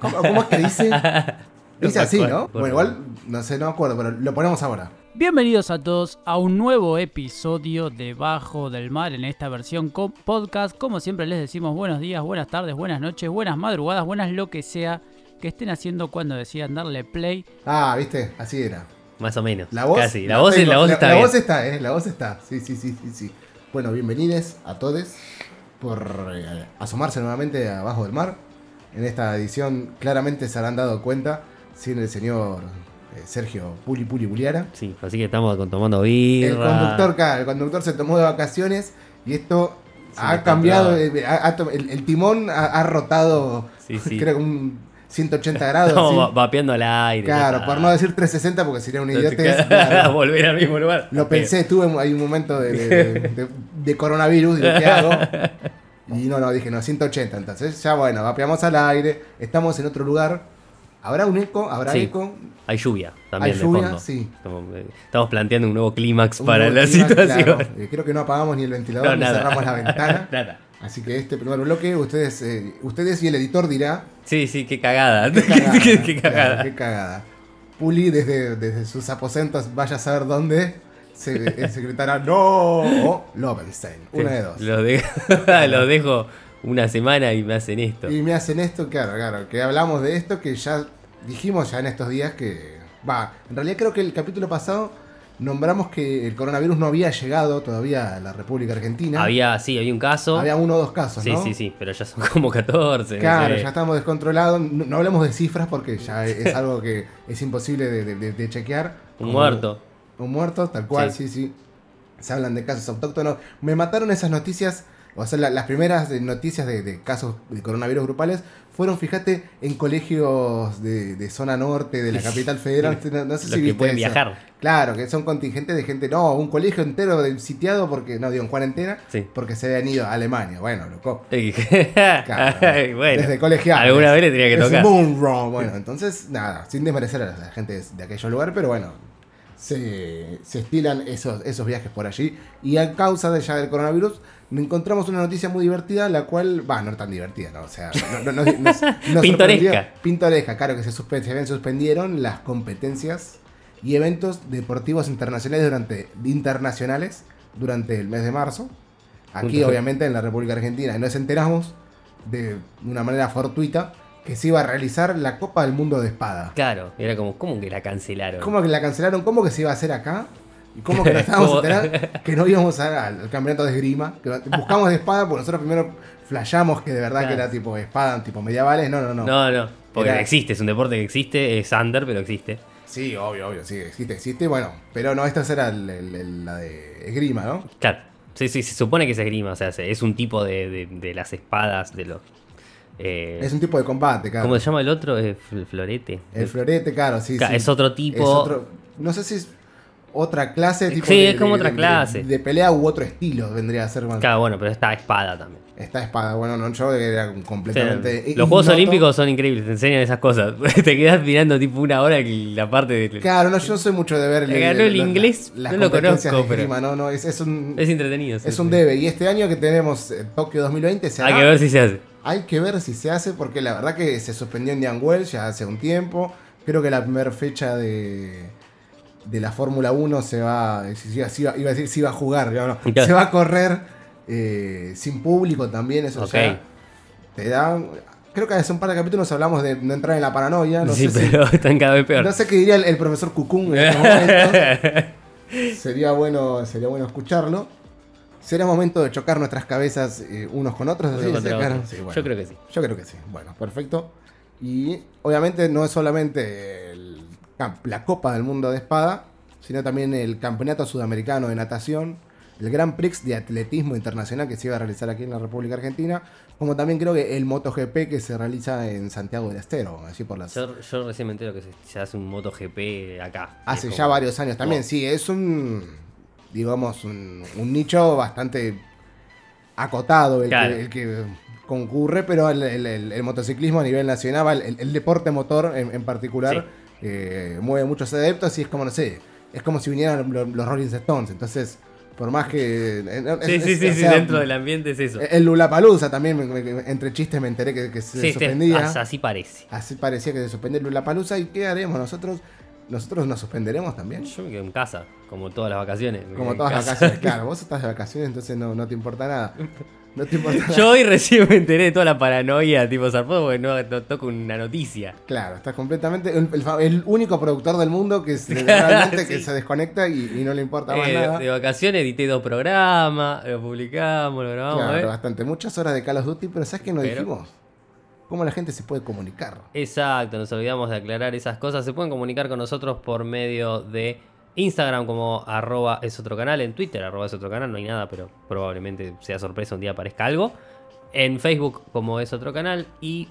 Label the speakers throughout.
Speaker 1: ¿Cómo, cómo es que dice? Dice así, ¿no? Bueno, igual, no sé, no me acuerdo, pero lo ponemos ahora.
Speaker 2: Bienvenidos a todos a un nuevo episodio de Bajo del Mar en esta versión con podcast. Como siempre les decimos buenos días, buenas tardes, buenas noches, buenas madrugadas, buenas lo que sea que estén haciendo cuando decidan darle play.
Speaker 1: Ah, ¿viste? Así era.
Speaker 3: Más o menos.
Speaker 1: La voz.
Speaker 3: Casi. La voz,
Speaker 1: tengo.
Speaker 3: la voz está
Speaker 1: la
Speaker 3: bien.
Speaker 1: voz está, ¿eh? La voz está. Sí, sí, sí, sí, sí. Bueno, bienvenidos a todos por eh, asomarse nuevamente a Bajo del Mar. En esta edición claramente se habrán dado cuenta sin el señor eh, Sergio Puli Puli Puliara.
Speaker 3: Sí, así que estamos tomando birra.
Speaker 1: El conductor, claro, el conductor se tomó de vacaciones y esto
Speaker 3: Se
Speaker 1: ha cambiado, eh, ha- ha to- el, el timón ha, ha rotado,
Speaker 3: Sí, sí.
Speaker 1: creo que un 180 grados.
Speaker 3: Estamos vapeando al aire.
Speaker 1: Claro, por no decir 360 porque sería un idiotez. claro.
Speaker 3: Volver al mismo lugar.
Speaker 1: Lo pensé, tuve ahí un momento de, de- de- de- de coronavirus, digo, ¿qué hago? Y no, no, dije, no, 180, entonces ya bueno, vapeamos al aire, estamos en otro lugar. ¿Habrá un eco? ¿Habrá
Speaker 3: Sí.
Speaker 1: eco?
Speaker 3: Hay lluvia también
Speaker 1: Hay
Speaker 3: de
Speaker 1: lluvia,
Speaker 3: fondo.
Speaker 1: sí.
Speaker 3: Estamos, eh, estamos planteando un nuevo clímax para
Speaker 1: nuevo
Speaker 3: la situación.
Speaker 1: claro. Eh, creo que no apagamos ni el ventilador
Speaker 3: No,
Speaker 1: ni
Speaker 3: nada.
Speaker 1: cerramos la ventana.
Speaker 3: Nada.
Speaker 1: Así que este primer bloque, ustedes, eh, ustedes y el editor dirá.
Speaker 3: Sí, sí, qué cagada.
Speaker 1: Qué cagada.
Speaker 3: qué, qué cagada.
Speaker 1: claro, qué cagada. Puli desde, desde sus aposentos, vaya a saber dónde, se, se gritará no o Lovenstein. Una de dos.
Speaker 3: Los dejo, los dejo una semana y me hacen esto.
Speaker 1: Y me hacen esto, claro, claro, que hablamos de esto que ya dijimos ya en estos días que... Va, en realidad creo que el capítulo pasado nombramos que el coronavirus no había llegado todavía a la República Argentina.
Speaker 3: Había, sí, había un caso.
Speaker 1: Había uno o dos casos,
Speaker 3: sí,
Speaker 1: ¿no?
Speaker 3: sí, sí, pero ya son como 14. no
Speaker 1: Claro,
Speaker 3: sé.
Speaker 1: ya estamos descontrolados. No, no hablemos de cifras porque ya es algo que es imposible de, de- de- de chequear.
Speaker 3: Un
Speaker 1: Como-
Speaker 3: muerto.
Speaker 1: Un muerto, tal cual, sí. sí, Se hablan de casos autóctonos. Me mataron esas noticias, o sea, la- las primeras de noticias de, de casos de coronavirus grupales fueron, fíjate, en colegios de, de zona norte, de la capital federal. No, no sé
Speaker 3: Los
Speaker 1: si
Speaker 3: que pueden
Speaker 1: eso.
Speaker 3: viajar.
Speaker 1: Claro, que son contingentes de gente, no, un colegio entero de- sitiado porque, no digo, en cuarentena,
Speaker 3: Sí.
Speaker 1: porque se habían ido a Alemania. Bueno, loco. Claro,
Speaker 3: bueno,
Speaker 1: desde colegial.
Speaker 3: Alguna vez le tenía que
Speaker 1: Es
Speaker 3: tocar.
Speaker 1: boom wrong. Bueno, entonces, nada, sin desmerecer a la gente de aquellos lugares, pero bueno, se, se estilan esos, esos viajes por allí. Y a causa de ya del coronavirus, encontramos una noticia muy divertida, la cual, va, no tan divertida, ¿no? O sea, no, no, no-
Speaker 3: Pintoresca.
Speaker 1: Pintoresca, claro, que se, suspendieron las competencias y eventos deportivos internacionales durante, internacionales durante el mes de marzo. Aquí, obviamente, en la República Argentina. Y nos enteramos de una manera fortuita que se iba a realizar la Copa del Mundo de Espada.
Speaker 3: Claro, era como, ¿cómo que la cancelaron?
Speaker 1: ¿Cómo que la cancelaron? ¿Cómo que se iba a hacer acá? ¿Y cómo que nos estábamos enterando que no íbamos a- al, al campeonato de esgrima? Que buscamos de espada porque nosotros primero flashamos que de verdad que era tipo espada, tipo medievales. No, no, no.
Speaker 3: No, no, porque
Speaker 1: Era-
Speaker 3: existe, es un deporte que existe, es under, pero existe.
Speaker 1: Sí, obvio, obvio, sí, existe, existe. Bueno, pero no, esta era el- el- el- la de esgrima, ¿no?
Speaker 3: Claro, sí, sí, se supone que es esgrima, o sea, se- es un tipo de, de- de las espadas, de los... eh,
Speaker 1: Es un tipo de combate, claro.
Speaker 3: ¿Cómo se llama el otro? Es fl- florete.
Speaker 1: El florete, claro, sí,
Speaker 3: Claro,
Speaker 1: sí.
Speaker 3: Es otro tipo...
Speaker 1: Es otro- no sé si es otra clase. Tipo
Speaker 3: Sí,
Speaker 1: de-
Speaker 3: es como
Speaker 1: de-
Speaker 3: otra
Speaker 1: de-
Speaker 3: clase.
Speaker 1: De, pelea u otro estilo vendría a ser más.
Speaker 3: Claro, bueno, pero está espada también.
Speaker 1: Esta espada, bueno, no, yo era
Speaker 3: O sea,
Speaker 1: completamente.
Speaker 3: los Juegos. Olímpicos son increíbles, te enseñan esas cosas. te quedas mirando tipo una hora la parte de...
Speaker 1: Claro, no, yo no soy mucho de ver.
Speaker 3: Le ganó el inglés, no lo conozco, pero-
Speaker 1: esgrima, No, no, es, es un.
Speaker 3: Es entretenido. sí,
Speaker 1: es un
Speaker 3: sí.
Speaker 1: debe. Y este año que tenemos eh, Tokio 2020 se
Speaker 3: Hay que ver si se hace.
Speaker 1: Hay que ver si se hace, porque la verdad que se suspendió en Dian Wells ya hace un tiempo. Creo que la primera fecha de, de la Fórmula 1 se va. si- si- si iba, iba a decir si iba a jugar, no, no,
Speaker 3: Claro.
Speaker 1: se va a correr eh, sin público también. Eso
Speaker 3: Ok.
Speaker 1: ya te da. Creo que hace un par de capítulos hablamos de no entrar en la paranoia. No,
Speaker 3: sí,
Speaker 1: sé, si-
Speaker 3: pero están cada vez peor.
Speaker 1: no sé qué diría el, el profesor Cucún en este momento. sería, bueno, sería bueno escucharlo. ¿Será momento de chocar nuestras cabezas eh, unos con otros? Así, sí, claro.
Speaker 3: otro.
Speaker 1: Sí, bueno.
Speaker 3: Yo creo que sí.
Speaker 1: Yo creo que sí. Bueno, perfecto. Y obviamente no es solamente el la Copa del Mundo de Espada, sino también el Campeonato Sudamericano de Natación, el Grand Prix de Atletismo Internacional que se iba a realizar aquí en la República Argentina, como también creo que el MotoGP que se realiza en Santiago del Estero, allí por las...
Speaker 3: Yo, yo recién me entero que se, se hace un MotoGP acá.
Speaker 1: Hace ya
Speaker 3: como-
Speaker 1: varios años también,
Speaker 3: Wow.
Speaker 1: sí, es un, digamos, un, un nicho bastante acotado el,
Speaker 3: Claro.
Speaker 1: que, el que concurre, pero el, el- el- el motociclismo a nivel nacional, el, deporte motor en, en particular, eh, mueve muchos adeptos y es como, no sé, es como si vinieran los, los Rolling Stones, entonces Por más que. eh, no,
Speaker 3: Sí,
Speaker 1: es-
Speaker 3: sí, sí,
Speaker 1: o
Speaker 3: sí,
Speaker 1: sea,
Speaker 3: dentro del ambiente es eso.
Speaker 1: El Lulapalooza también, me- me- entre chistes me enteré que, que se
Speaker 3: Sí, este-
Speaker 1: suspendía.
Speaker 3: as- así parece.
Speaker 1: Así parecía que se suspendía el Lulapalooza. ¿Y qué haremos nosotros? Nosotros nos suspenderemos también.
Speaker 3: Yo me quedo en casa, como todas las vacaciones.
Speaker 1: Como todas las vacaciones. Claro, vos estás de vacaciones, entonces no, no te importa nada. No te importa nada.
Speaker 3: Yo hoy recién me enteré de toda la paranoia tipo zarpado porque no, no toco una noticia.
Speaker 1: Claro, estás completamente. El, el fa- el único productor del mundo que se, realmente que se desconecta y, y no le importa más
Speaker 3: Eh,
Speaker 1: nada.
Speaker 3: de vacaciones edité dos programas, lo publicamos, lo grabamos.
Speaker 1: Claro, bastante. Muchas horas de Call of Duty, pero ¿sabes qué nos
Speaker 3: Pero-
Speaker 1: dijimos? ¿Cómo la gente se puede comunicar?
Speaker 3: Exacto, nos olvidamos de aclarar esas cosas. Se pueden comunicar con nosotros por medio de Instagram como arroba es otro canal, en Twitter arroba es otro canal, no hay nada, pero probablemente sea sorpresa un día aparezca algo. En Facebook como es otro canal y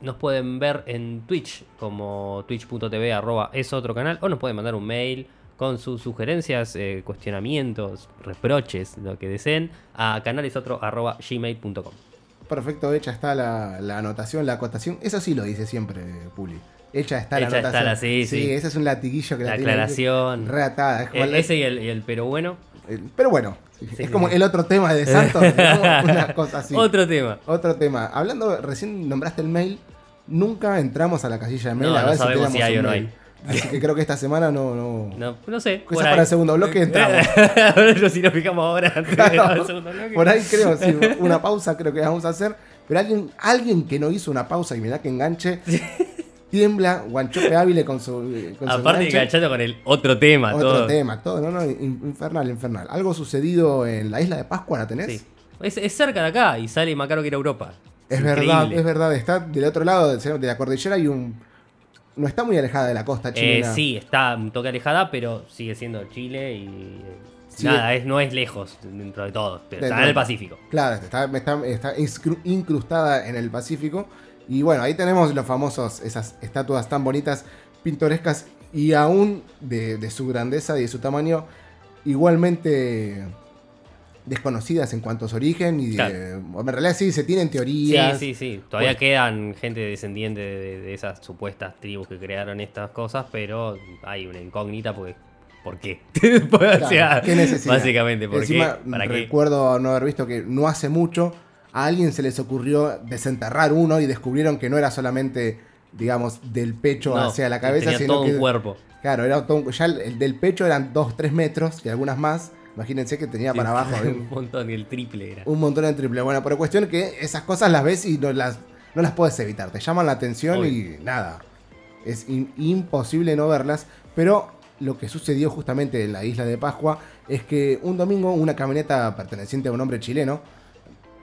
Speaker 3: nos pueden ver en Twitch como twitch.tv arroba es otro canal o nos pueden mandar un mail con sus sugerencias, eh, cuestionamientos, reproches, lo que deseen a canalesotro arroba gmail.com.
Speaker 1: Perfecto, hecha está la, la anotación, la acotación. Eso sí lo dice siempre Puli. Hecha está la
Speaker 3: está
Speaker 1: anotación.
Speaker 3: la- sí, sí.
Speaker 1: ese es un latiguillo que la,
Speaker 3: La
Speaker 1: tiene
Speaker 3: aclaración.
Speaker 1: reatada. Es
Speaker 3: Eh,
Speaker 1: el-
Speaker 3: ese y el, y el pero bueno.
Speaker 1: el- pero bueno,
Speaker 3: Sí,
Speaker 1: es
Speaker 3: sí,
Speaker 1: como el otro tema de Santos. una cosa así.
Speaker 3: Otro tema.
Speaker 1: Otro tema. Hablando, recién nombraste el mail. Nunca entramos a la casilla de mail
Speaker 3: No,
Speaker 1: a
Speaker 3: no
Speaker 1: ver si
Speaker 3: si hay
Speaker 1: un. Así que creo que esta semana no. no...
Speaker 3: No, no sé.
Speaker 1: Quizás para el segundo bloque entramos.
Speaker 3: Pero si nos fijamos ahora antes de grabar el segundo bloque.
Speaker 1: Por ahí creo, sí, una pausa creo que vamos a hacer. Pero alguien, alguien que no hizo una pausa y me da que enganche, tiembla, guanchope hábil con su, con su
Speaker 3: Aparte
Speaker 1: enganche.
Speaker 3: enganchando con el otro tema,
Speaker 1: Otro
Speaker 3: todo.
Speaker 1: tema, todo, no, no, in- infernal, infernal. Algo sucedido en la isla de Pascua, ¿la tenés?
Speaker 3: Sí. Es, es cerca de acá y sale más caro que ir a Europa.
Speaker 1: Es
Speaker 3: Increíble.
Speaker 1: verdad, es verdad. Está del otro lado del- de la cordillera y un. No está muy alejada de la costa
Speaker 3: Eh,
Speaker 1: chilena.
Speaker 3: sí, está un toque alejada, pero sigue siendo Chile y. eh,
Speaker 1: Sí.
Speaker 3: Nada, es, no es lejos dentro de todo. Pero está en el Pacífico.
Speaker 1: Claro, está, está, está incrustada en el Pacífico. Y bueno, ahí tenemos los famosos, esas estatuas tan bonitas, pintorescas y aún de, de su grandeza y de su tamaño, igualmente desconocidas en cuanto a su origen. Y de-
Speaker 3: Claro.
Speaker 1: en realidad sí, se tienen
Speaker 3: Sí,
Speaker 1: teorías.
Speaker 3: sí, sí. Todavía
Speaker 1: Pues-
Speaker 3: quedan gente descendiente de, de esas supuestas tribus que crearon estas cosas, pero hay una incógnita porque. ¿Por qué? o sea,
Speaker 1: ¿qué necesidad?
Speaker 3: Básicamente, ¿por
Speaker 1: Encima,
Speaker 3: qué? ¿Para qué?
Speaker 1: recuerdo no haber visto que no hace mucho a alguien se les ocurrió desenterrar uno y descubrieron que no era solamente, digamos, del pecho
Speaker 3: No,
Speaker 1: hacia la cabeza,
Speaker 3: tenía
Speaker 1: sino
Speaker 3: todo
Speaker 1: que
Speaker 3: un cuerpo.
Speaker 1: Claro, era todo un- ya el, el del pecho eran 2-3 metros y algunas más. Imagínense que tenía para abajo
Speaker 3: un montón, y el triple era.
Speaker 1: un montón en triple. Bueno, pero cuestión que esas cosas las ves y no las, no las puedes evitar. Te llaman la atención y nada. Es in- imposible no verlas. Pero lo que sucedió justamente en la isla de Pascua es que un domingo una camioneta perteneciente a un hombre chileno,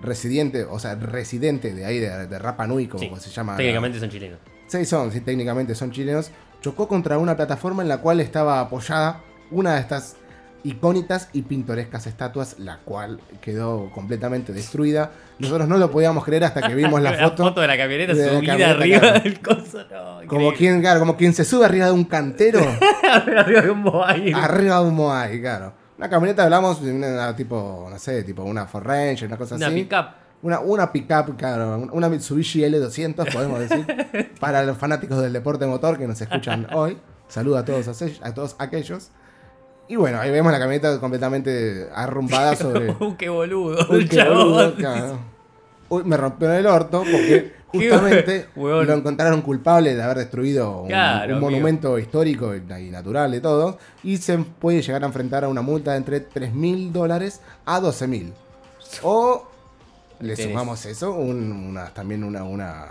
Speaker 1: residente, o sea, residente de ahí, de, de Rapa Nui, como
Speaker 3: Sí,
Speaker 1: se llama. la-
Speaker 3: Técnicamente son chilenos.
Speaker 1: Sí, son, sí, técnicamente son chilenos. Chocó contra una plataforma en la cual estaba apoyada una de estas icónicas y pintorescas estatuas, la cual quedó completamente destruida. Nosotros no lo podíamos creer hasta que vimos la foto.
Speaker 3: de la camioneta
Speaker 1: de la
Speaker 3: subida
Speaker 1: camioneta,
Speaker 3: arriba del coso. No,
Speaker 1: Como quien, claro, como quien se sube arriba de un cantero,
Speaker 3: arriba de un Moai.
Speaker 1: arriba de un Moai, claro. Una camioneta, hablamos de una tipo, no sé, tipo una Ford Ranger, una cosa
Speaker 3: Una
Speaker 1: así.
Speaker 3: pickup.
Speaker 1: Una, una pickup, claro, una Mitsubishi L200, podemos decir, para los fanáticos del deporte motor que nos escuchan hoy. Saludo a todos, a todos aquellos. Y bueno, ahí vemos la camioneta completamente arrumbada sobre.
Speaker 3: Uh, qué boludo.
Speaker 1: Uy, qué boludo, claro. Uy, me rompió el orto porque justamente lo encontraron culpable de haber destruido un,
Speaker 3: Claro,
Speaker 1: un
Speaker 3: amigo.
Speaker 1: monumento histórico y natural de todos. Y se puede llegar a enfrentar a una multa de entre 3 mil dólares a 12 mil. O le
Speaker 3: Tenés.
Speaker 1: sumamos eso, un- una, también una, una,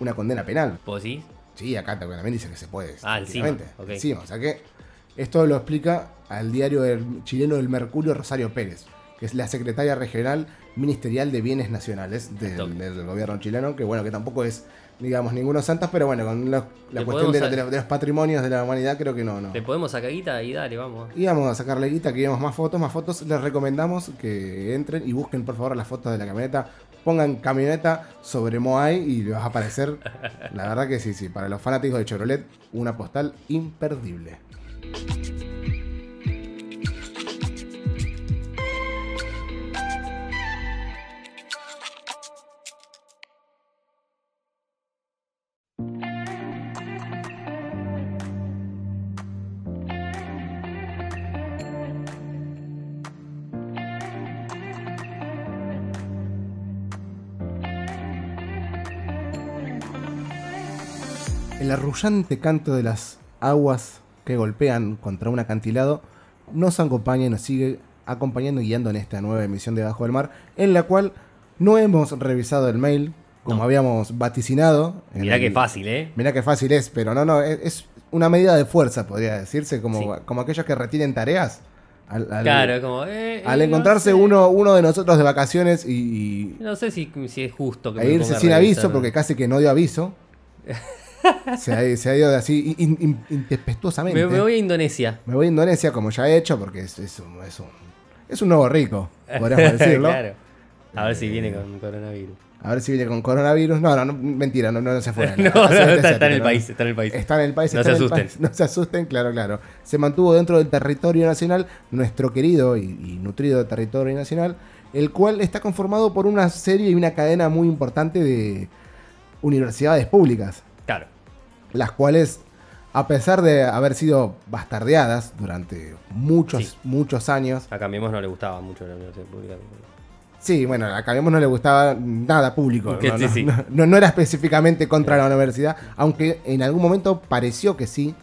Speaker 1: una condena penal.
Speaker 3: ¿Vos sí?
Speaker 1: Sí, acá también dice que se puede.
Speaker 3: Ah, encima,
Speaker 1: tranquilamente.
Speaker 3: ok.
Speaker 1: Encima, o sea que esto lo explica al diario chileno del Mercurio Rosario Pérez, que es la secretaria regional ministerial de Bienes Nacionales del, gobierno chileno, que bueno, que tampoco es, digamos, ninguno santos, pero bueno, con la, cuestión de, los- de los patrimonios de la humanidad creo que no, no.
Speaker 3: Le podemos sacar guita y dale, vamos.
Speaker 1: Íbamos a sacarle guita, queríamos más fotos, más fotos. Les recomendamos que entren y busquen por favor las fotos de la camioneta. Pongan camioneta sobre Moai y les va a aparecer. La verdad que sí, sí. Para los fanáticos de Chevrolet, una postal imperdible el arrullante canto de las aguas que golpean contra un acantilado nos acompaña y nos sigue acompañando y guiando en esta nueva emisión de Bajo del Mar, en la cual no hemos revisado el mail como
Speaker 3: No.
Speaker 1: habíamos vaticinado.
Speaker 3: Mirá
Speaker 1: el-
Speaker 3: qué fácil, ¿eh?
Speaker 1: Mirá qué fácil es, pero no, no, es, es una medida de fuerza, podría decirse, como,
Speaker 3: Sí.
Speaker 1: como aquellos que retienen tareas. Al, al-
Speaker 3: Claro, como. eh,
Speaker 1: al
Speaker 3: eh,
Speaker 1: encontrarse
Speaker 3: no sé.
Speaker 1: uno, uno de nosotros de vacaciones y, y
Speaker 3: No sé si, si es justo que
Speaker 1: a irse sin
Speaker 3: revisar.
Speaker 1: aviso, porque casi que no dio aviso. se, ha, se ha ido de así in-
Speaker 3: me, me voy a Indonesia.
Speaker 1: Me voy a Indonesia, como ya he hecho, porque es, es un, es un- es un nuevo rico, podríamos decirlo.
Speaker 3: claro. A ver si viene con coronavirus.
Speaker 1: A ver si viene con coronavirus. No, no, no mentira, no, no, se fue.
Speaker 3: No, no, está, está en el
Speaker 1: no.
Speaker 3: país, está en el país.
Speaker 1: Está en el país.
Speaker 3: No se asusten.
Speaker 1: país. No se asusten, claro, claro. Se mantuvo dentro del territorio nacional, nuestro querido y, y nutrido territorio nacional, el cual está conformado por una serie y una cadena muy importante de universidades públicas. Las cuales, a pesar de haber sido bastardeadas durante muchos,
Speaker 3: Sí.
Speaker 1: muchos años,
Speaker 3: A Cambiemos no le gustaba mucho la universidad pública.
Speaker 1: Sí, bueno, a Cambiemos no le gustaba nada público. No,
Speaker 3: sí,
Speaker 1: no,
Speaker 3: sí.
Speaker 1: no- no- no era específicamente contra la universidad, aunque en algún momento pareció que sí,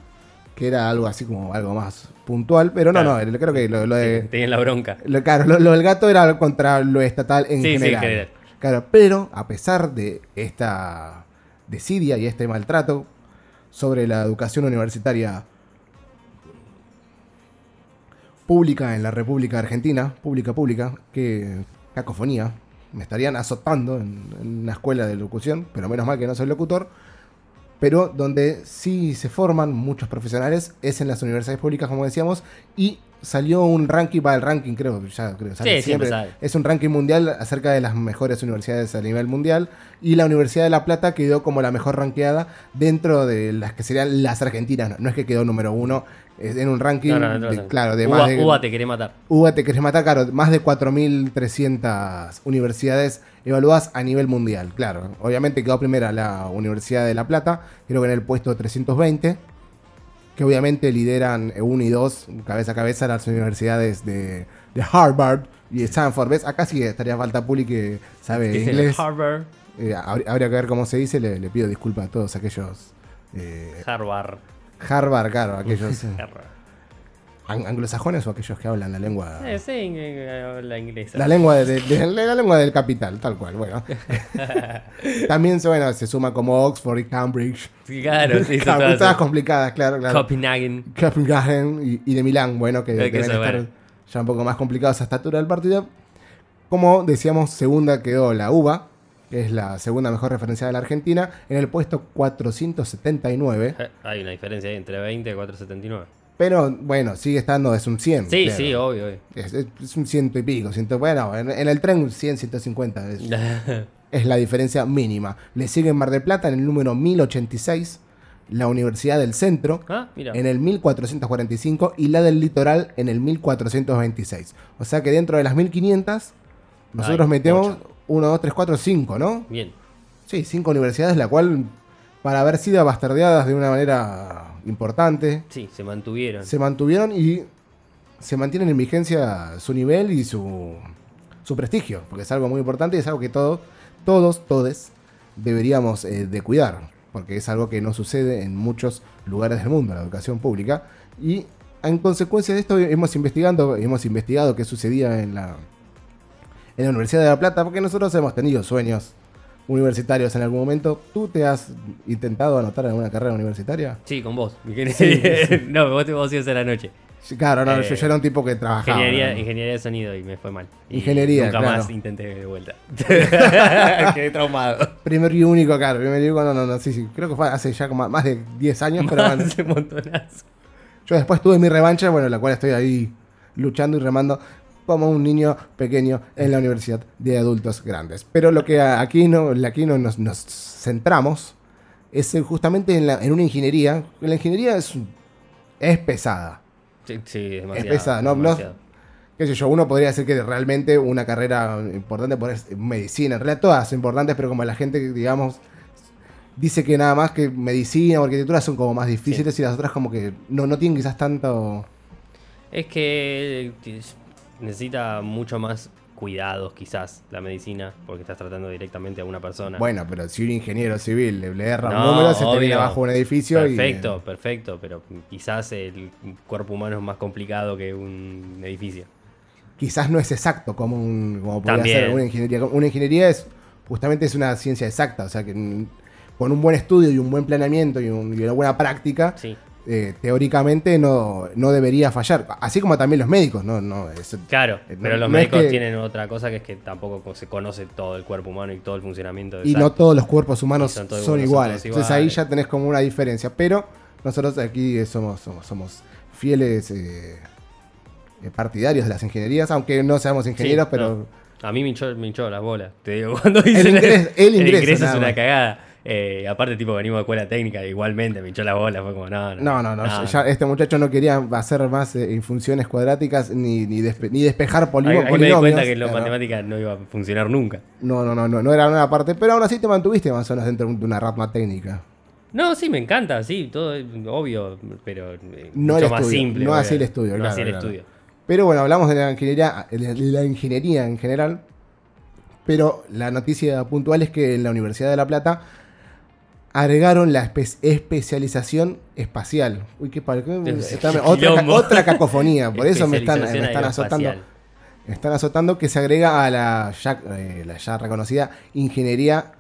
Speaker 1: que era algo así como algo más puntual, pero no,
Speaker 3: Claro.
Speaker 1: no, creo que lo, lo de...
Speaker 3: Tenían la bronca.
Speaker 1: Lo, claro, lo, lo del gato era contra lo estatal en general. Claro, pero a pesar de esta desidia y este maltrato sobre la educación universitaria pública en la República Argentina, pública, pública, que cacofonía, me estarían azotando en, en una escuela de locución, pero menos mal que no soy locutor, pero donde sí se forman muchos profesionales es en las universidades públicas, como decíamos, y salió un ranking, va el ranking creo, ya creo, sale
Speaker 3: Sí, siempre sale.
Speaker 1: es un ranking mundial acerca de las mejores universidades a nivel mundial y la Universidad de La Plata quedó como la mejor ranqueada dentro de las que serían las argentinas, no, no es que quedó número uno, en un ranking,
Speaker 3: No, no, no,
Speaker 1: de-
Speaker 3: no.
Speaker 1: claro, de
Speaker 3: Uva,
Speaker 1: más de...
Speaker 3: Uva te querés matar.
Speaker 1: UBA te querés matar, claro, más de 4.300 universidades evaluadas a nivel mundial, claro. Obviamente quedó primera la Universidad de La Plata, creo que en el puesto 320, que obviamente lideran 1 y 2, cabeza a cabeza, las universidades de, de Harvard y Stanford. ¿Ves? Acá sí estaría falta Puli que sabe
Speaker 3: Dice
Speaker 1: inglés.
Speaker 3: Harvard.
Speaker 1: Eh, habr- habría que ver cómo se dice, le, le pido disculpas a todos aquellos... eh,
Speaker 3: Harvard.
Speaker 1: Harvard, claro, aquellos eh,
Speaker 3: Harvard.
Speaker 1: Ang- anglosajones o aquellos que hablan la lengua...
Speaker 3: Sí, la inglesa.
Speaker 1: La lengua, de, de- de- la lengua del capital, tal cual, bueno. También se, bueno, se suma como Oxford y Cambridge.
Speaker 3: Sí, claro, sí, todas-
Speaker 1: todas complicadas, claro, claro.
Speaker 3: Copenhagen.
Speaker 1: Copenhagen y, y de Milán, bueno, que deben estar
Speaker 3: bueno.
Speaker 1: ya un poco más complicados a esta altura del partido. Como decíamos, segunda quedó la UBA, que es la segunda mejor referencia de la Argentina, en el puesto 479.
Speaker 3: Eh, Hay una diferencia ahí entre 20 y 479.
Speaker 1: Pero bueno, sigue estando, es un 100.
Speaker 3: Sí,
Speaker 1: claro.
Speaker 3: sí, obvio. obvio.
Speaker 1: Es, un ciento y pico. Ciento, bueno, en, en el tren 100, 150. Es, es la diferencia mínima. Le sigue en Mar del Plata en el número 1086, la Universidad del Centro
Speaker 3: ah,
Speaker 1: en el 1445 y la del Litoral en el 1426. O sea que dentro de las 1500 nosotros
Speaker 3: Ay,
Speaker 1: metemos
Speaker 3: ocho.
Speaker 1: 1, 2, 3, 4, 5, ¿no?
Speaker 3: Bien.
Speaker 1: Sí, cinco universidades, la cual para haber sido bastardeadas de una manera importante,
Speaker 3: Sí, se mantuvieron.
Speaker 1: se mantuvieron y se mantienen en vigencia su nivel y su, su prestigio, porque es algo muy importante y es algo que todos, todos, todes deberíamos eh, de cuidar, porque es algo que no sucede en muchos lugares del mundo, la educación pública. Y en consecuencia de esto hemos investigando, hemos investigado qué sucedía en la, en la Universidad de La Plata, porque nosotros hemos tenido sueños universitarios en algún momento. ¿Tú te has intentado anotar en alguna carrera universitaria?
Speaker 3: Sí, con vos.
Speaker 1: Sí,
Speaker 3: no, vos te vos ibas a la noche.
Speaker 1: Sí, Claro, no,
Speaker 3: Eh,
Speaker 1: yo, yo era un tipo que trabajaba.
Speaker 3: Ingeniería,
Speaker 1: ¿no?
Speaker 3: ingeniería de sonido y me fue mal. Y
Speaker 1: Ingeniería,
Speaker 3: Nunca
Speaker 1: claro.
Speaker 3: más intenté de vuelta. Quedé traumado.
Speaker 1: Primer y único, claro. Primer y único, no, no, no, sí, sí. Creo que fue hace ya como más de 10 años, pero bueno.
Speaker 3: Hace montonazo.
Speaker 1: Yo después tuve mi revancha, bueno, la cual estoy ahí luchando y remando como un niño pequeño en la universidad de adultos grandes. Pero lo que aquí no, aquí no nos, nos centramos es en- justamente en, la- en una ingeniería. La ingeniería es, es pesada.
Speaker 3: Sí, sí, demasiado.
Speaker 1: pesada, no- no-
Speaker 3: demasiado.
Speaker 1: qué sé yo, uno podría decir que realmente una carrera importante por es medicina, en realidad todas son importantes, pero como la gente, digamos, dice que nada más que medicina o arquitectura son como más difíciles y las otras como que no, no tienen quizás tanto...
Speaker 3: Es que necesita mucho más cuidados, quizás, la medicina, porque estás tratando directamente a una persona.
Speaker 1: Bueno, pero si un ingeniero civil le, le erra un número, se te viene abajo un edificio y.
Speaker 3: Perfecto, perfecto, pero quizás el cuerpo humano es más complicado que un edificio.
Speaker 1: quizás no es exacto como, un, como podría
Speaker 3: También.
Speaker 1: ser una ingeniería. Una ingeniería es justamente es una ciencia exacta, o sea que con un buen estudio y un buen planeamiento y, un- y una buena práctica,
Speaker 3: Sí.
Speaker 1: Eh, teóricamente no, no debería fallar. Así como también los médicos, no, no, es-
Speaker 3: Claro,
Speaker 1: Eh, no-
Speaker 3: pero los
Speaker 1: es
Speaker 3: médicos
Speaker 1: que-
Speaker 3: tienen otra cosa que es que tampoco co- se conoce todo el cuerpo humano y todo el funcionamiento de
Speaker 1: y no todos los cuerpos humanos
Speaker 3: son iguales, son
Speaker 1: iguales. Entonces ahí ya tenés como una diferencia. Pero nosotros aquí eh, somos, somos, somos fieles eh, partidarios de las ingenierías, aunque no seamos ingenieros,
Speaker 3: Sí,
Speaker 1: pero.
Speaker 3: A mí me hinchó, las bolas. Te digo, cuando dicen
Speaker 1: ingreso- el ingreso,
Speaker 3: es una cagada. Eh, aparte, tipo, venimos de escuela técnica, igualmente me hinchó las bolas. Fue como, no, no.
Speaker 1: No, no, no. ya este muchacho no quería hacer más eh, funciones cuadráticas ni, ni, despe- ni despejar
Speaker 3: Ahí,
Speaker 1: polimo-
Speaker 3: ahí me di cuenta que
Speaker 1: Claro.
Speaker 3: matemática no iba a funcionar nunca.
Speaker 1: No, no, no, no, no era una parte. Pero aún así te mantuviste más o menos dentro de una rama técnica.
Speaker 3: No, sí, me encanta, sí, todo es obvio, pero eh,
Speaker 1: No
Speaker 3: mucho
Speaker 1: el
Speaker 3: más
Speaker 1: estudio,
Speaker 3: simple.
Speaker 1: no así el estudio,
Speaker 3: No
Speaker 1: claro,
Speaker 3: así el
Speaker 1: claro.
Speaker 3: estudio.
Speaker 1: Pero bueno, hablamos de la ingeniería, de la ingeniería en general. Pero la noticia puntual es que en la Universidad de La Plata agregaron la espe- especialización espacial. Uy, qué, par- está- otra, cacofonía. Por eso me están, me están azotando. Me están azotando que se agrega a la ya, eh, la ya reconocida ingeniería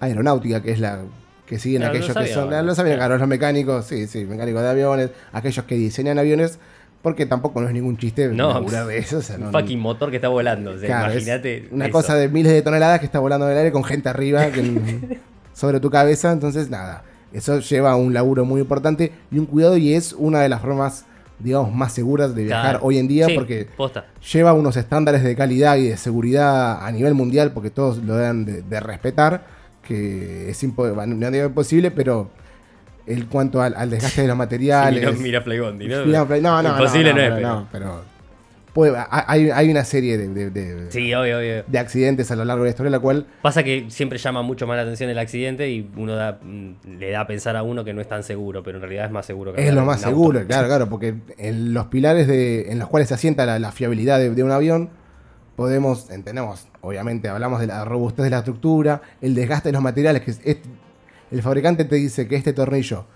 Speaker 1: aeronáutica, que es la que siguen
Speaker 3: Claro,
Speaker 1: aquellos
Speaker 3: los
Speaker 1: que son. Los aviones,
Speaker 3: claro.
Speaker 1: los mecánicos, sí, sí, mecánicos de aviones, aquellos que diseñan aviones, porque tampoco no es ningún chiste
Speaker 3: No,
Speaker 1: de eso. o sea,
Speaker 3: Un fucking motor que está volando. O sea,
Speaker 1: claro, es
Speaker 3: imagínate.
Speaker 1: Una
Speaker 3: eso.
Speaker 1: cosa de miles de toneladas que está volando en el aire con gente arriba que- sobre tu cabeza, entonces nada. Eso lleva un laburo muy importante y un cuidado y es una de las formas, digamos, más seguras de viajar
Speaker 3: Claro.
Speaker 1: hoy en día
Speaker 3: Sí,
Speaker 1: porque
Speaker 3: Posta.
Speaker 1: lleva unos estándares de calidad y de seguridad a nivel mundial, porque todos lo deben de, de respetar, que es impo- no digo imposible, pero el cuanto al, al desgaste de los materiales...
Speaker 3: Mira, mira Flybondi, ¿no?
Speaker 1: Mira, no, no,
Speaker 3: Imposible
Speaker 1: no,
Speaker 3: no,
Speaker 1: no, no, pero puede- hay, hay una serie de, de- de-
Speaker 3: Sí, obvio, obvio.
Speaker 1: de accidentes a lo largo de la historia, la cual
Speaker 3: Pasa que siempre llama mucho más la atención el accidente y uno da- mm, le da a pensar a uno que no es tan seguro, pero en realidad es más seguro que
Speaker 1: es lo más
Speaker 3: auto.
Speaker 1: seguro, claro, claro, porque en los pilares de, en los cuales se asienta la, la fiabilidad de, de un avión, podemos, entendemos, obviamente hablamos de la robustez de la estructura, el desgaste de los materiales, que es, es- el fabricante te dice que este tornillo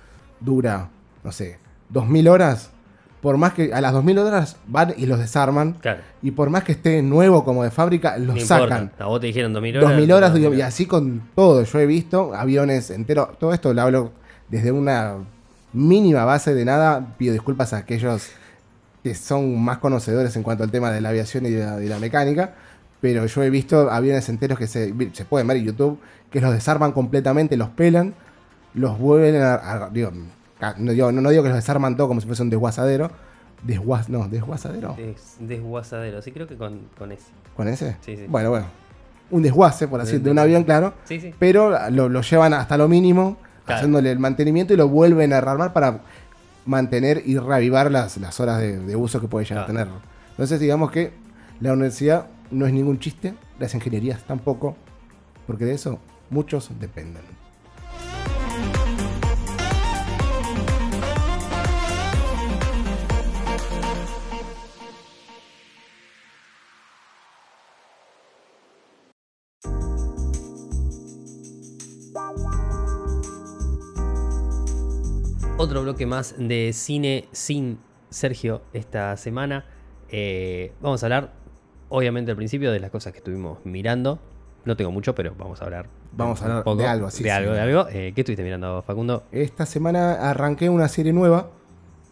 Speaker 1: dura, no sé, 2000 horas, por más que a las 2000 horas van y los desarman,
Speaker 3: Claro.
Speaker 1: y por más que esté nuevo como de fábrica, los
Speaker 3: No
Speaker 1: sacan.
Speaker 3: A vos te dijeron 2000 horas.
Speaker 1: 2000 horas, digo,
Speaker 3: 2000
Speaker 1: y así con todo. Yo he visto aviones enteros. Todo esto lo hablo desde una mínima base de nada. Pido disculpas a aquellos que son más conocedores en cuanto al tema de la aviación y de la, de la mecánica. Pero yo he visto aviones enteros que se, se pueden ver en YouTube, que los desarman completamente, los pelan, los vuelven a. a- digo, no, digo, no- digo que los desarman todo como si fuese un desguazadero. Desguaz, no, desguazadero.
Speaker 3: Des- desguazadero, sí, creo que con, con ese.
Speaker 1: ¿Con ese?
Speaker 3: Sí, sí.
Speaker 1: Bueno, bueno. Un desguace, por así
Speaker 3: De-
Speaker 1: decirlo, de un avión, claro
Speaker 3: Sí, sí.
Speaker 1: pero lo, lo llevan hasta lo mínimo,
Speaker 3: Claro.
Speaker 1: haciéndole el mantenimiento y lo vuelven a rearmar para mantener y reavivar las, las horas de, de uso que puede llegar
Speaker 3: Claro.
Speaker 1: a tener. Entonces, digamos que la universidad no es ningún chiste, las ingenierías tampoco, porque de eso muchos dependen.
Speaker 3: Otro bloque más de cine sin Sergio esta semana. Eh, vamos a hablar, obviamente, al principio de las cosas que estuvimos mirando. No tengo mucho, pero vamos a hablar.
Speaker 1: Vamos a hablar de algo, sí,
Speaker 3: De
Speaker 1: sí.
Speaker 3: algo, de algo. Eh, ¿Qué estuviste mirando, Facundo?
Speaker 1: Esta semana arranqué una serie nueva,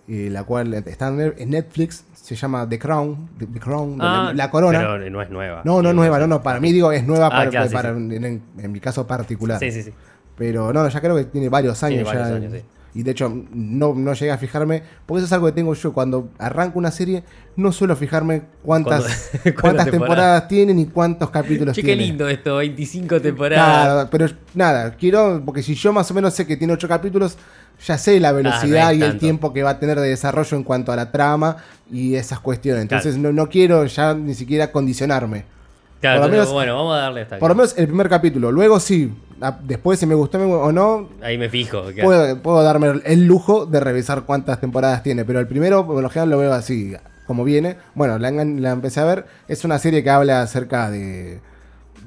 Speaker 1: eh, la cual está en Netflix, se llama The Crown, The, The Crown, la,
Speaker 3: Ah,
Speaker 1: la corona.
Speaker 3: Pero no es nueva.
Speaker 1: No, no es nueva, no, no, para mí digo es nueva
Speaker 3: Ah,
Speaker 1: para,
Speaker 3: claro, sí,
Speaker 1: para-
Speaker 3: sí.
Speaker 1: En, en- en mi caso particular.
Speaker 3: Sí, sí, sí.
Speaker 1: Pero no, ya creo que tiene varios años
Speaker 3: Tiene varios
Speaker 1: ya.
Speaker 3: años, sí.
Speaker 1: Y de hecho, no, no llegué a fijarme, porque eso es algo que tengo yo. Cuando arranco una serie, no suelo fijarme cuántas, cuántas temporadas
Speaker 3: temporadas
Speaker 1: tienen y cuántos capítulos
Speaker 3: Che, qué
Speaker 1: tiene.
Speaker 3: lindo esto, 25 temporadas.
Speaker 1: Pero nada, quiero, porque si yo más o menos sé que tiene ocho capítulos, ya sé la velocidad
Speaker 3: no es
Speaker 1: y el tiempo que va a tener de desarrollo en cuanto a la trama y esas cuestiones. Entonces no, no quiero ya ni siquiera condicionarme.
Speaker 3: Claro,
Speaker 1: por lo menos-
Speaker 3: bueno, vamos a darle hasta.
Speaker 1: Por lo menos el primer capítulo. Luego sí, después si me gustó o no,
Speaker 3: Ahí me fijo. claro.
Speaker 1: puedo, puedo darme el lujo de revisar cuántas temporadas tiene. Pero el primero, por lo general, lo veo así, como viene. Bueno, la, la empecé a ver. Es una serie que habla acerca de.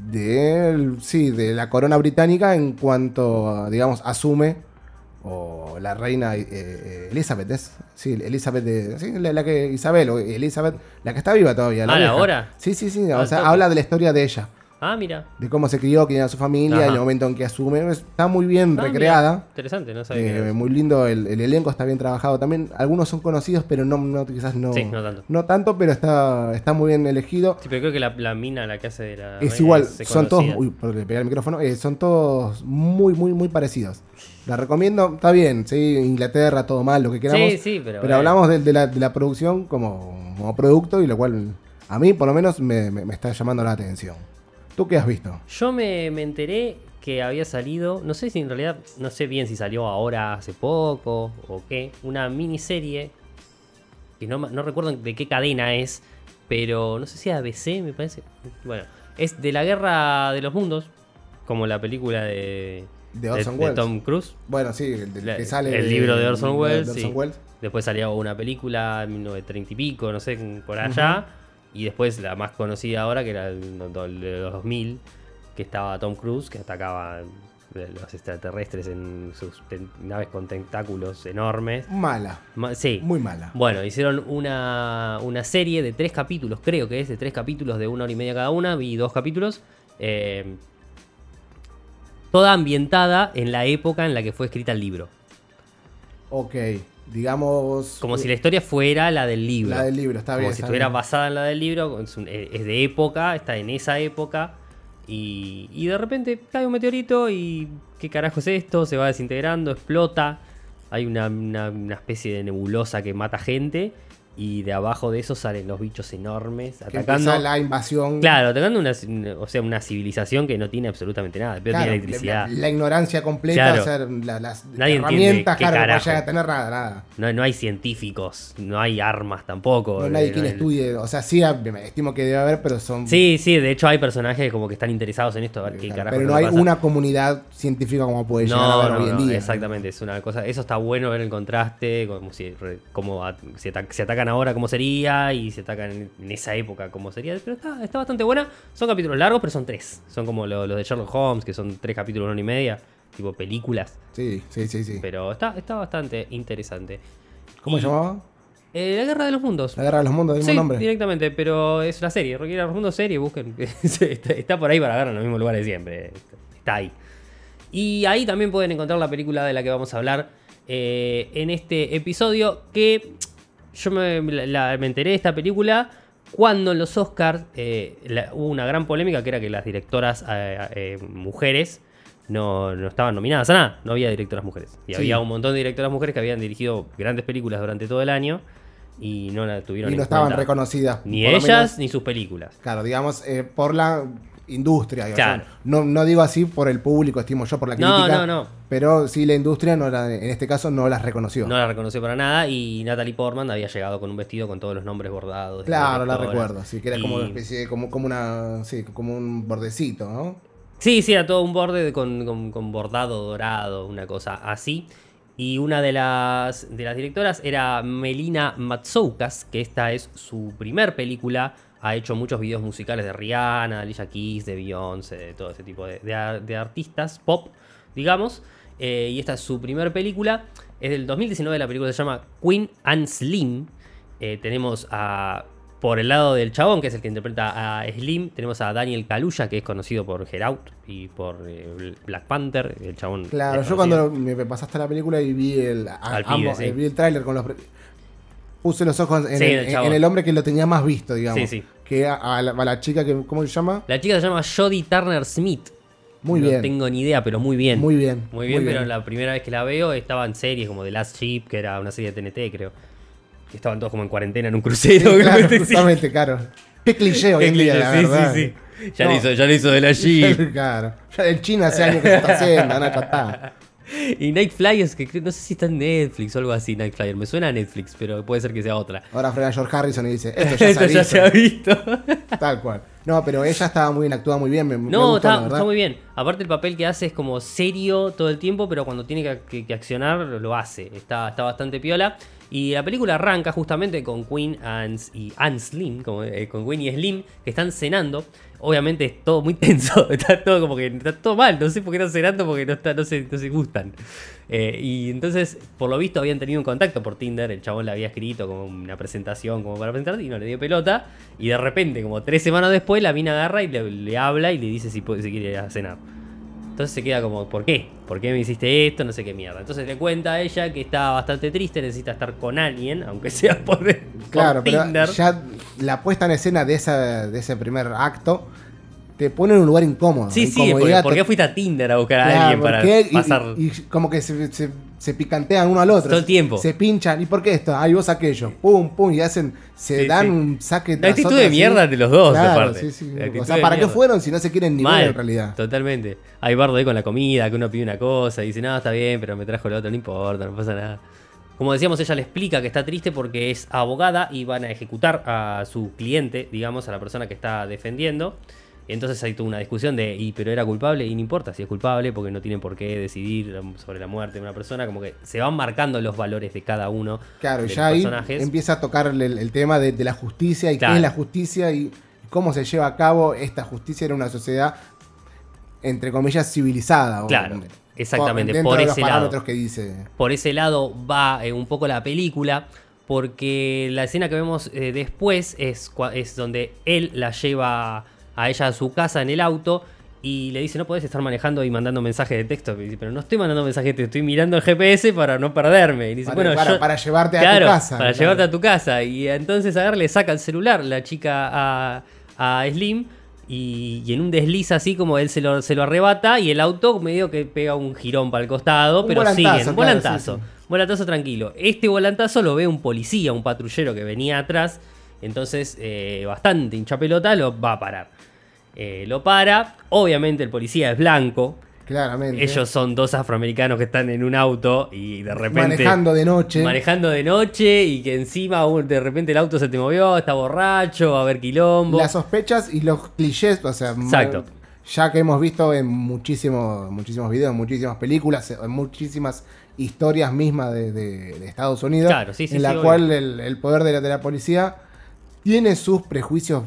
Speaker 1: De, sí, de la corona británica en cuanto, digamos, asume. O la reina eh, eh, Elizabeth, ¿es? Sí, Elizabeth de. Sí, la, la que. Isabel, o Elizabeth, la que está viva todavía.
Speaker 3: Ah, ¿la ahora?
Speaker 1: Sí, sí, sí.
Speaker 3: Ah,
Speaker 1: o sea,
Speaker 3: toque.
Speaker 1: habla de la historia de ella.
Speaker 3: Ah, mira.
Speaker 1: De cómo se crió, quién era su familia,
Speaker 3: Ajá.
Speaker 1: el momento en que asume. Está muy bien
Speaker 3: Ah, mira.
Speaker 1: recreada.
Speaker 3: Interesante, no sabía.
Speaker 1: Eh, muy lindo, el, el elenco está bien trabajado también. Algunos son conocidos, pero no, no quizás no.
Speaker 3: Sí, no tanto.
Speaker 1: no tanto, pero está, está muy bien elegido.
Speaker 3: Sí, pero creo que la, la mina, la que hace de la.
Speaker 1: Es igual,
Speaker 3: es
Speaker 1: son todos, uy, pegar el micrófono, eh, son todos muy, muy, muy parecidos. La recomiendo, está bien, sí, Inglaterra, todo mal, lo que queramos.
Speaker 3: Sí, sí, pero.
Speaker 1: pero hablamos de, de la, de la producción como, como producto y lo cual a mí por lo menos me, me- me está llamando la atención. ¿Tú qué has visto?
Speaker 3: Yo me, me enteré que había salido, no sé si en realidad, no sé bien si salió ahora hace poco o qué, una miniserie, que no, no recuerdo de qué cadena es, pero no sé si ABC me parece. Bueno, es de la guerra de los mundos, como la película de,
Speaker 1: De Orson Welles.
Speaker 3: Tom Cruise.
Speaker 1: Bueno, sí, el, que sale
Speaker 3: el libro de Orson Welles,
Speaker 1: de
Speaker 3: sí.
Speaker 1: Orson Welles.
Speaker 3: Después salió una película en 1930 y pico, no sé, por allá. Y después la más conocida ahora, que era el, de los 2000, que estaba Tom Cruise, que atacaba los extraterrestres en sus naves con tentáculos enormes.
Speaker 1: Mala,
Speaker 3: Ma- Sí.
Speaker 1: muy mala.
Speaker 3: Bueno, hicieron una, una serie de tres capítulos, creo que es de tres capítulos de una hora y media cada una, vi dos capítulos. eh, toda ambientada en la época en la que fue escrita el libro.
Speaker 1: Ok, digamos...
Speaker 3: Como si la historia fuera la del libro.
Speaker 1: La del libro, está
Speaker 3: Como
Speaker 1: bien.
Speaker 3: si
Speaker 1: está
Speaker 3: estuviera
Speaker 1: bien.
Speaker 3: basada en la del libro, es, un- es de época, está en esa época. Y, y de repente cae un meteorito y ¿qué carajo es esto? Se va desintegrando, explota. Hay una, una- una especie de nebulosa que mata gente. Y de abajo de eso salen los bichos enormes atacando.
Speaker 1: la invasión.
Speaker 3: Claro, atacando una, o sea, una civilización que no tiene absolutamente nada. Pero
Speaker 1: Claro,
Speaker 3: tiene electricidad.
Speaker 1: La, la ignorancia completa,
Speaker 3: Claro.
Speaker 1: o sea, la- las
Speaker 3: Nadie
Speaker 1: herramientas, claro, no llega a tener nada, nada.
Speaker 3: No, no hay científicos, no hay armas tampoco.
Speaker 1: No hay nadie
Speaker 3: eh,
Speaker 1: quien
Speaker 3: hay-
Speaker 1: estudie, o sea, sí, me estimo que debe haber, pero son...
Speaker 3: Sí, sí, de hecho hay personajes como que están interesados en esto, a ver qué carajo
Speaker 1: pero no hay
Speaker 3: pasa.
Speaker 1: una comunidad científica como puede llegar a
Speaker 3: No,
Speaker 1: haber
Speaker 3: no,
Speaker 1: hoy en
Speaker 3: no,
Speaker 1: día.
Speaker 3: exactamente, es una cosa, eso está bueno ver el contraste, como si, como a- si, ata- si atacan ahora cómo sería y si atacan en, esa época cómo sería, pero está, está bastante buena, son capítulos largos, pero son tres, son como lo- los de Sherlock Holmes, que son tres capítulos, una y media, tipo películas,
Speaker 1: Sí, sí, sí, sí.
Speaker 3: pero está, está bastante interesante.
Speaker 1: ¿Cómo
Speaker 3: Y-
Speaker 1: se llamaba?
Speaker 3: Eh, la Guerra de los Mundos.
Speaker 1: La Guerra de los Mundos, del
Speaker 3: Sí,
Speaker 1: mismo nombre.
Speaker 3: directamente, pero es una serie. Rocky de los Mundos, serie, busquen. está, está por ahí para ver en los mismos lugares siempre. Está ahí. Y ahí también pueden encontrar la película de la que vamos a hablar eh, en este episodio. Que yo me, la- me enteré de esta película cuando en los Oscars eh, la- hubo una gran polémica que era que las directoras eh, eh, mujeres no, no estaban nominadas a nada. No había directoras mujeres. Y
Speaker 1: Sí.
Speaker 3: había un montón de directoras mujeres que habían dirigido grandes películas durante todo el año y no la tuvieron
Speaker 1: Y no estaban
Speaker 3: cuenta.
Speaker 1: reconocidas.
Speaker 3: Ni ellas ni sus películas.
Speaker 1: claro, digamos, eh, por la industria.
Speaker 3: Claro.
Speaker 1: No, no digo así por el público, estimo yo, por la
Speaker 3: No,
Speaker 1: crítica.
Speaker 3: no, no.
Speaker 1: Pero sí la industria, no la- en este caso, no las reconoció.
Speaker 3: No la reconoció para nada y Natalie Portman había llegado con un vestido con todos los nombres bordados.
Speaker 1: Claro, la recuerdo, sí, que era como una especie de, como, como una, sí, como un bordecito, ¿no?
Speaker 3: Sí, sí, era todo un borde de- con, con- con bordado dorado, una cosa así. Y una de las, de las directoras era Melina Matsoukas, que esta es su primer película. Ha hecho muchos videos musicales de Rihanna, de Alicia Keys, de Beyoncé, de todo ese tipo de, de ar- de artistas pop, digamos. Eh, y esta es su primer película. Es del 2019, la película se llama Queen and Slim. Eh, tenemos a. Por el lado del chabón, que es el que interpreta a Slim, tenemos a Daniel Kaluuya, que es conocido por Get Out y por eh, Black Panther. El chabón.
Speaker 1: Claro, yo cuando me pasaste la película y vi el, a-
Speaker 3: Al pibe,
Speaker 1: ambos,
Speaker 3: sí.
Speaker 1: vi el tráiler con los... Puse los ojos en,
Speaker 3: Sí,
Speaker 1: el,
Speaker 3: en el
Speaker 1: hombre que lo tenía más visto, digamos.
Speaker 3: Sí, sí.
Speaker 1: Que a, a la, a la chica que, ¿cómo se llama?
Speaker 3: La chica se llama Jodie Turner Smith.
Speaker 1: Muy
Speaker 3: no
Speaker 1: bien.
Speaker 3: tengo ni idea, pero muy bien.
Speaker 1: Muy bien.
Speaker 3: Muy bien, pero la primera vez que la veo estaba en series como The Last Ship, que era una serie de TNT, creo. Que estaban todos como en cuarentena en un
Speaker 1: Sí,
Speaker 3: crucero.
Speaker 1: claro,
Speaker 3: Sí.
Speaker 1: justamente, claro. Qué cliché hoy en día, la
Speaker 3: sí,
Speaker 1: verdad.
Speaker 3: sí, sí. Ya,
Speaker 1: No.
Speaker 3: lo hizo, ya lo hizo The Last Ship.
Speaker 1: claro. Ya en China hace años que se está haciendo, no, ya está.
Speaker 3: Y Night Flyers, que no sé si está en Netflix o algo así, Night Flyer. Me suena a Netflix, pero puede ser que sea otra.
Speaker 1: Ahora frena George Harrison y dice, esto ya,
Speaker 3: Esto
Speaker 1: se,
Speaker 3: ya
Speaker 1: ha
Speaker 3: se ha visto.
Speaker 1: Tal cual. No, pero ella estaba muy bien, actúa muy bien. Me, me
Speaker 3: No,
Speaker 1: gustó,
Speaker 3: está, muy bien. Aparte el papel que hace es como serio todo el tiempo, pero cuando tiene que, que- que accionar lo hace. Está, está bastante piola. Y la película arranca justamente con Queen y Ann Slim, como, eh, con Queen y Slim, que están cenando. Obviamente es todo muy tenso, está todo como que está todo mal, no sé por qué están cenando porque no, está, no, se, no se gustan. Eh, y entonces, por lo visto, habían tenido un contacto por Tinder, el chabón le había escrito como una presentación como para presentar y no le dio pelota. Y de repente, como tres semanas después, la mina agarra y le, habla y le dice si, puede, si quiere a cenar. Entonces se queda como, ¿por qué? ¿Por qué me hiciste esto? No sé qué mierda. Entonces le cuenta a ella que está bastante triste, necesita estar con alguien, aunque sea por, por
Speaker 1: Claro, pero
Speaker 3: Tinder.
Speaker 1: ya la puesta en escena de, esa, de ese primer acto te pone en un lugar incómodo.
Speaker 3: Sí, sí, porque, ¿por qué fuiste a Tinder a buscar a
Speaker 1: Claro,
Speaker 3: alguien
Speaker 1: ¿por
Speaker 3: para
Speaker 1: qué?
Speaker 3: Pasar?
Speaker 1: Y, y como que se, se- se picantean uno al otro.
Speaker 3: Todo el tiempo.
Speaker 1: Se pinchan. ¿Y por qué esto? Ay, vos aquello. Pum, pum. Y hacen. Se
Speaker 3: Sí,
Speaker 1: dan
Speaker 3: sí.
Speaker 1: un saque.
Speaker 3: La
Speaker 1: tras
Speaker 3: actitud de
Speaker 1: así.
Speaker 3: mierda de los dos,
Speaker 1: Claro,
Speaker 3: aparte.
Speaker 1: sí.
Speaker 3: La
Speaker 1: O sea,
Speaker 3: de
Speaker 1: ¿para qué fueron si no se quieren ni ver en realidad?
Speaker 3: Totalmente. Hay bardo ahí con la comida, que uno pide una cosa y dice, no, está bien, pero me trajo lo otro, no importa, no pasa nada. Como decíamos, ella le explica que está triste porque es abogada y van a ejecutar a su cliente, digamos, a la persona que está defendiendo. Entonces hay toda una discusión de, y pero era culpable, y no importa si es culpable, porque no tienen por qué decidir sobre la muerte de una persona, como que se van marcando los valores de cada uno
Speaker 1: Claro,
Speaker 3: de los
Speaker 1: ya ahí
Speaker 3: personajes.
Speaker 1: empieza a tocar el, el tema de, de la justicia y
Speaker 3: Claro.
Speaker 1: qué es la justicia y cómo se lleva a cabo esta justicia en una sociedad, entre comillas, civilizada. o-
Speaker 3: Claro, exactamente, por
Speaker 1: los
Speaker 3: ese lado.
Speaker 1: que dice.
Speaker 3: por ese lado va eh, un poco la película, porque la escena que vemos eh, después es, es donde él la lleva a ella a su casa en el auto y le dice, no podés estar manejando y mandando mensajes de texto. Y dice, pero no estoy mandando mensajes de texto, estoy mirando el GPS para no perderme. Y dice,
Speaker 1: Para,
Speaker 3: bueno,
Speaker 1: para-
Speaker 3: yo-
Speaker 1: para llevarte a tu casa.
Speaker 3: Para
Speaker 1: claro.
Speaker 3: llevarte a tu casa. Y entonces agarra, le saca el celular la chica a, a Slim. Y, y en un desliz así como él se lo, se lo arrebata y el auto medio que pega un girón para el costado,
Speaker 1: Un
Speaker 3: pero siguen.
Speaker 1: claro,
Speaker 3: Volantazo.
Speaker 1: sí, sí.
Speaker 3: Volantazo tranquilo. Este volantazo lo ve un policía, un patrullero que venía atrás. Entonces, eh, bastante hincha pelota, lo va a parar. Eh, lo para. Obviamente el policía es blanco.
Speaker 1: Claramente.
Speaker 3: Ellos son dos afroamericanos que están en un auto y de repente
Speaker 1: manejando de noche.
Speaker 3: manejando de noche y que encima de repente el auto se te movió, está borracho, va a haber quilombo.
Speaker 1: Las sospechas y los clichés, o sea,
Speaker 3: Exacto.
Speaker 1: ya que hemos visto en muchísimos, muchísimos videos, en muchísimas películas, en muchísimas historias mismas de, de- de Estados Unidos,
Speaker 3: Claro, sí, sí,
Speaker 1: en la
Speaker 3: sí,
Speaker 1: cual el, el poder de la, de la policía tiene sus prejuicios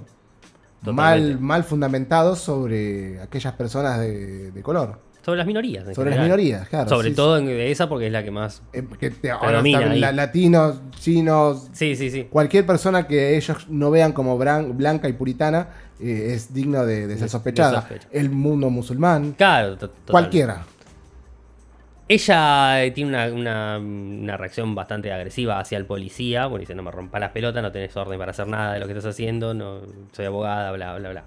Speaker 1: mal, mal fundamentados sobre aquellas personas de, de color,
Speaker 3: Sobre las minorías. en
Speaker 1: sobre las minorías, claro.
Speaker 3: Sobre
Speaker 1: sí,
Speaker 3: todo en esa porque es la que más...
Speaker 1: sí. Eh, que te- ahora la- latinos, chinos,
Speaker 3: Sí, sí, sí.
Speaker 1: cualquier persona que ellos no vean como bran- blanca y puritana eh, es digno de, de ser
Speaker 3: de
Speaker 1: sospechada.
Speaker 3: sospecha.
Speaker 1: El mundo musulmán,
Speaker 3: Claro, total.
Speaker 1: cualquiera.
Speaker 3: Ella eh, tiene una, una- una reacción bastante agresiva hacia el policía. Bueno, dice, no me rompa las pelotas, no tenés orden para hacer nada de lo que estás haciendo, no soy abogada, bla, bla, bla.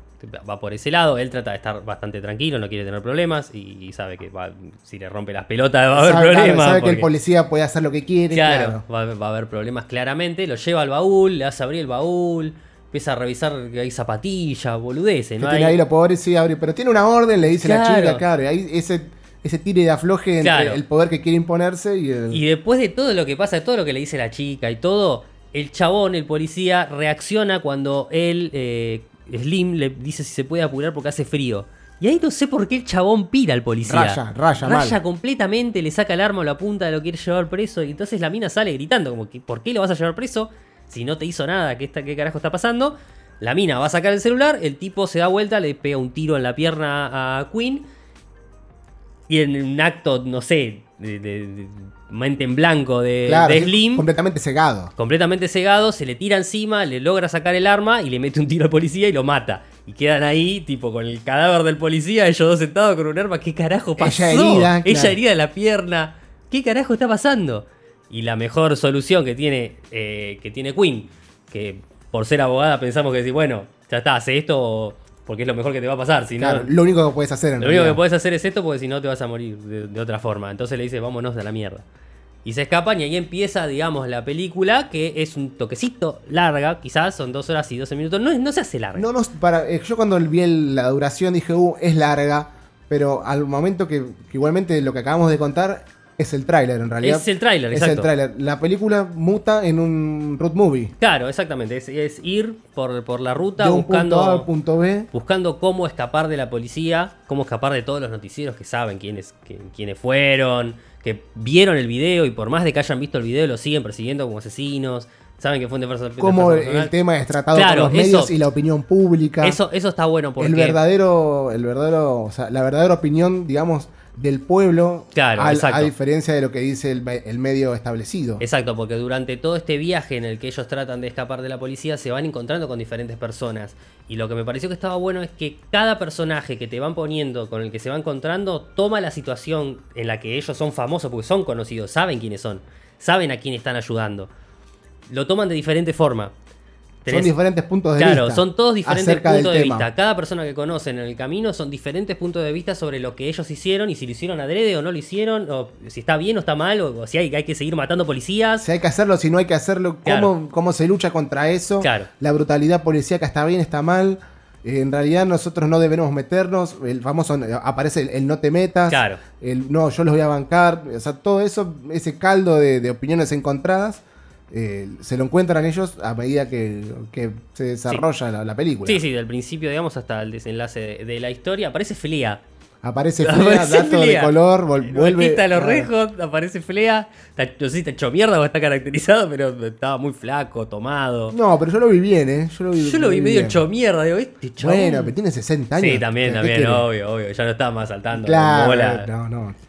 Speaker 3: Va por ese lado, él trata de estar bastante tranquilo, no quiere tener problemas y, y sabe que va- si le rompe las pelotas va a haber
Speaker 1: sabe claro,
Speaker 3: problemas.
Speaker 1: sabe que el
Speaker 3: porque-
Speaker 1: policía puede hacer lo que quiere.
Speaker 3: Claro,
Speaker 1: Claro.
Speaker 3: Va, a- va a haber problemas claramente. Lo lleva al baúl, le hace abrir el baúl, empieza a revisar que hay zapatillas, boludeces, ¿no?
Speaker 1: tiene
Speaker 3: Hay-
Speaker 1: ahí lo pobre, sí, abre, pero tiene una orden, le dice la chica, claro. y Ahí ese, ese tire de afloje entre
Speaker 3: Claro.
Speaker 1: el poder que quiere imponerse y el.
Speaker 3: Y después de todo lo que pasa, de todo lo que le dice la chica y todo, el chabón, el policía, reacciona cuando él, eh, Slim, le dice si se puede apurar porque hace frío. Y ahí no sé por qué el chabón pira al policía.
Speaker 1: Raya, raya, mal.
Speaker 3: completamente, le saca el arma o la punta, lo quiere llevar preso. Y entonces la mina sale gritando, como que, ¿por qué lo vas a llevar preso? Si no te hizo nada, ¿qué, está, qué carajo está pasando? La mina va a sacar el celular, el tipo se da vuelta, le pega un tiro en la pierna a Queen. Y en un acto, no sé, de, de- de mente en blanco de,
Speaker 1: claro,
Speaker 3: de Slim,
Speaker 1: completamente cegado.
Speaker 3: completamente cegado, se le tira encima, le logra sacar el arma y le mete un tiro al policía y lo mata. Y quedan ahí, tipo, con el cadáver del policía, ellos dos sentados con un arma. ¿Qué carajo pasó?
Speaker 1: Ella herida,
Speaker 3: Ella
Speaker 1: claro.
Speaker 3: herida de la pierna. ¿Qué carajo está pasando? Y la mejor solución que tiene, eh, que tiene Queen, que por ser abogada pensamos que si, bueno, ya está, hace esto porque es lo mejor que te va a pasar. Si no,
Speaker 1: Claro, lo único que puedes hacer en
Speaker 3: lo único que puedes hacer es esto porque si no te vas a morir de, de otra forma. Entonces le dice, vámonos de la mierda. Y se escapan y ahí empieza, digamos, la película, que es un toquecito larga, quizás son dos horas y 12 minutos. No, no se hace larga.
Speaker 1: No, no, para, eh, yo cuando vi el- la duración dije, uh, es larga, pero al momento que, que igualmente lo que acabamos de contar Es el tráiler, en realidad.
Speaker 3: Es el tráiler,
Speaker 1: Es
Speaker 3: exacto.
Speaker 1: el tráiler. La película muta en un road movie.
Speaker 3: Claro, exactamente. Es, es ir por, por la ruta
Speaker 1: De un
Speaker 3: buscando,
Speaker 1: punto A al punto B.
Speaker 3: buscando cómo escapar de la policía, cómo escapar de todos los noticieros que saben quiénes, quiénes fueron, que vieron el video y por más de que hayan visto el video lo siguen persiguiendo como asesinos, saben que fue un defensor defensor
Speaker 1: el,
Speaker 3: personal.
Speaker 1: tema es tratado
Speaker 3: Claro,
Speaker 1: por los medios
Speaker 3: eso-
Speaker 1: y la opinión pública.
Speaker 3: Eso, eso está bueno porque...
Speaker 1: el verdadero, el verdadero, o sea, la verdadera opinión, digamos, del pueblo,
Speaker 3: Claro,
Speaker 1: al- a diferencia de lo que dice el, el medio establecido.
Speaker 3: Exacto, porque durante todo este viaje en el que ellos tratan de escapar de la policía se van encontrando con diferentes personas. Y lo que me pareció que estaba bueno es que cada personaje que te van poniendo, con el que se va encontrando, toma la situación en la que ellos son famosos, porque son conocidos, saben quiénes son, saben a quién están ayudando. Lo toman de diferente forma.
Speaker 1: Son diferentes puntos de
Speaker 3: Claro,
Speaker 1: vista.
Speaker 3: son todos diferentes puntos de
Speaker 1: tema.
Speaker 3: vista. Cada persona que conocen en el camino son diferentes puntos de vista sobre lo que ellos hicieron y si lo hicieron adrede o no lo hicieron, o si está bien o está mal, o, o si hay, hay que seguir matando policías.
Speaker 1: Si hay que hacerlo, si no hay que hacerlo, cómo,
Speaker 3: Claro.
Speaker 1: cómo se lucha contra eso.
Speaker 3: Claro.
Speaker 1: La brutalidad policíaca está bien, está mal. Eh, En realidad nosotros no debemos meternos. El famoso eh, aparece el, el no te metas.
Speaker 3: Claro.
Speaker 1: El no, yo los voy a bancar. O sea, todo eso, ese caldo de, de opiniones encontradas, eh, se lo encuentran ellos a medida que, que se desarrolla la, la película.
Speaker 3: Sí, sí, del principio, digamos, hasta el desenlace de, de la historia. Aparece Flea.
Speaker 1: Aparece Flea,
Speaker 3: Aparece
Speaker 1: dato de color, vuelve.
Speaker 3: Quita los rejos, aparece Flea. Está- no sé si está hecho mierda o está caracterizado, pero estaba muy flaco, tomado.
Speaker 1: No, pero yo lo vi bien, ¿eh? Yo lo vi,
Speaker 3: Yo lo vi medio hecho mierda, digo, este chabón.
Speaker 1: Bueno, pero tiene 60 años.
Speaker 3: Sí, también,
Speaker 1: ¿Qué- qué
Speaker 3: también, obvio, obvio. Ya no estaba más saltando.
Speaker 1: Claro, no, no.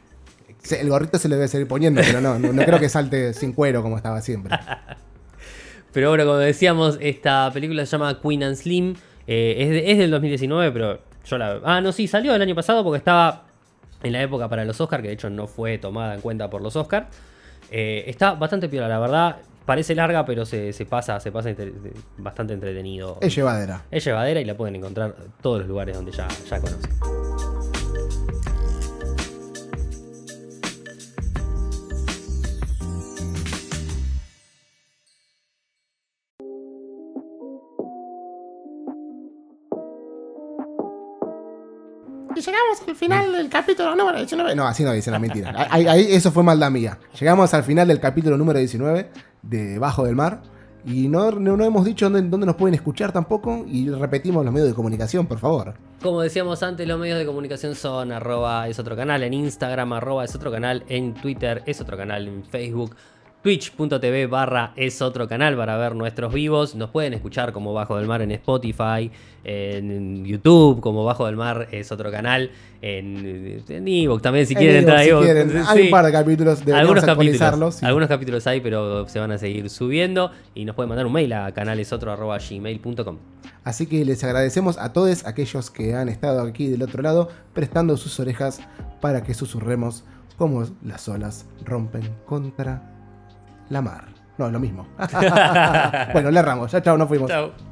Speaker 1: El gorrito se le debe seguir poniendo, pero no, no, no creo que salte sin cuero como estaba siempre.
Speaker 3: Pero bueno, como decíamos, esta película se llama Queen and Slim. Eh, es, de- es del 2019, pero yo la. Ah, no, sí, salió el año pasado porque estaba en la época para los Oscars, que de hecho no fue tomada en cuenta por los Oscars. está bastante piola, la verdad. Parece larga, pero se, se pasa, se pasa entre- bastante entretenido.
Speaker 1: Es llevadera.
Speaker 3: Es llevadera y la pueden encontrar en todos los lugares donde ya, ya conocen.
Speaker 1: Llegamos al final del capítulo número 19. No, así no dice la mentira. Ahí, ahí- eso fue maldad mía. Llegamos al final del capítulo número 19 de Bajo del Mar. Y no, no, no hemos dicho dónde, dónde nos pueden escuchar tampoco. Y repetimos los medios de comunicación, por favor.
Speaker 3: Como decíamos antes, los medios de comunicación son arroba es otro canal en Instagram, arroba es otro canal en Twitter, es otro canal en Facebook, twitch.tv barra es otro canal para ver nuestros vivos. Nos pueden escuchar como Bajo del Mar en Spotify, en YouTube, como Bajo del Mar es otro canal, en, en Evox también si
Speaker 1: En
Speaker 3: quieren entrar
Speaker 1: si quieren. Hay
Speaker 3: Sí.
Speaker 1: un par de capítulos, deberíamos
Speaker 3: Algunos capítulos,
Speaker 1: sí.
Speaker 3: algunos capítulos hay, pero se van a seguir subiendo y nos pueden mandar un mail a canalesotro.gmail.com.
Speaker 1: Así que les agradecemos a todos aquellos que han estado aquí del otro lado prestando sus orejas para que susurremos como las olas rompen contra la mar. No, es lo mismo. bueno, le erramos. Ya, chao, nos fuimos.
Speaker 3: Chao.